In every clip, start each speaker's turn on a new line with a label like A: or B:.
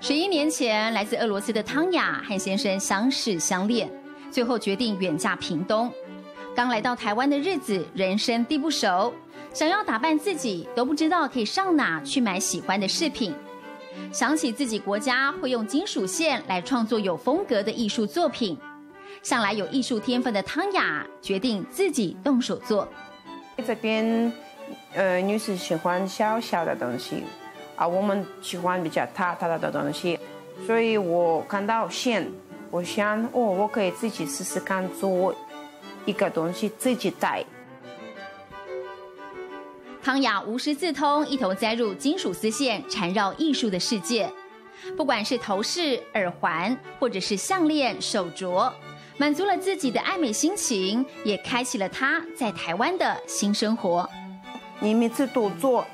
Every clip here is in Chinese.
A: 十一年前，来自俄罗斯的汤雅和先生相识相恋，最后决定远嫁屏东。刚来到台湾的日子，人生地不熟，想要打扮自己都不知道可以上哪去买喜欢的饰品。想起自己国家会用金属线来创作有风格的艺术作品，向来有艺术天分的汤雅决定自己动手做。
B: 这边，呃，女士喜欢小小的东西，啊，我们喜欢比较大大的东西，所以我看到线，我想，哦，我可以自己试试看做。一个东西自己带。
A: 汤雅无师自通，一头栽入金属丝线缠绕艺术的世界。不管是头饰、耳环，或者是项链、手镯，满足了自己的爱美心情，也开启了她在台湾的新生活。
B: 你每次都做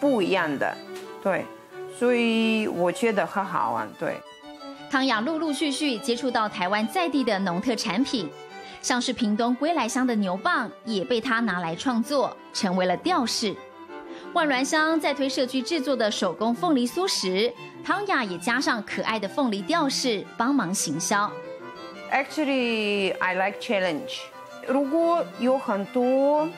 B: 不一样的，对，所以我觉得很好玩。对，
A: 汤雅陆陆续续接触到台湾在地的农特产品。像是屏东归来乡的牛蒡，也被他拿来创作，成为了吊饰。万峦乡在推社区制作的手工凤梨酥时，汤雅也加上可爱的凤梨吊饰帮忙行销。
B: Actually, I like challenge. 如果有很多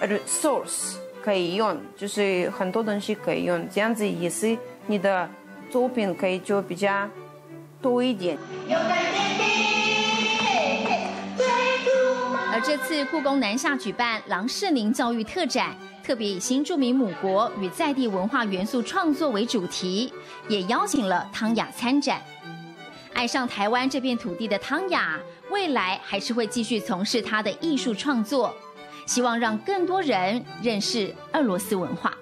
B: resource 可以用，就是很多东西可以用，这样子也是你的作品可以就比较多一点。
A: 而这次故宫南下举办郎世宁教育特展，特别以新住民母国与在地文化元素创作为主题，也邀请了汤雅参展。爱上台湾这片土地的汤雅，未来还是会继续从事她的艺术创作，希望让更多人认识俄罗斯文化。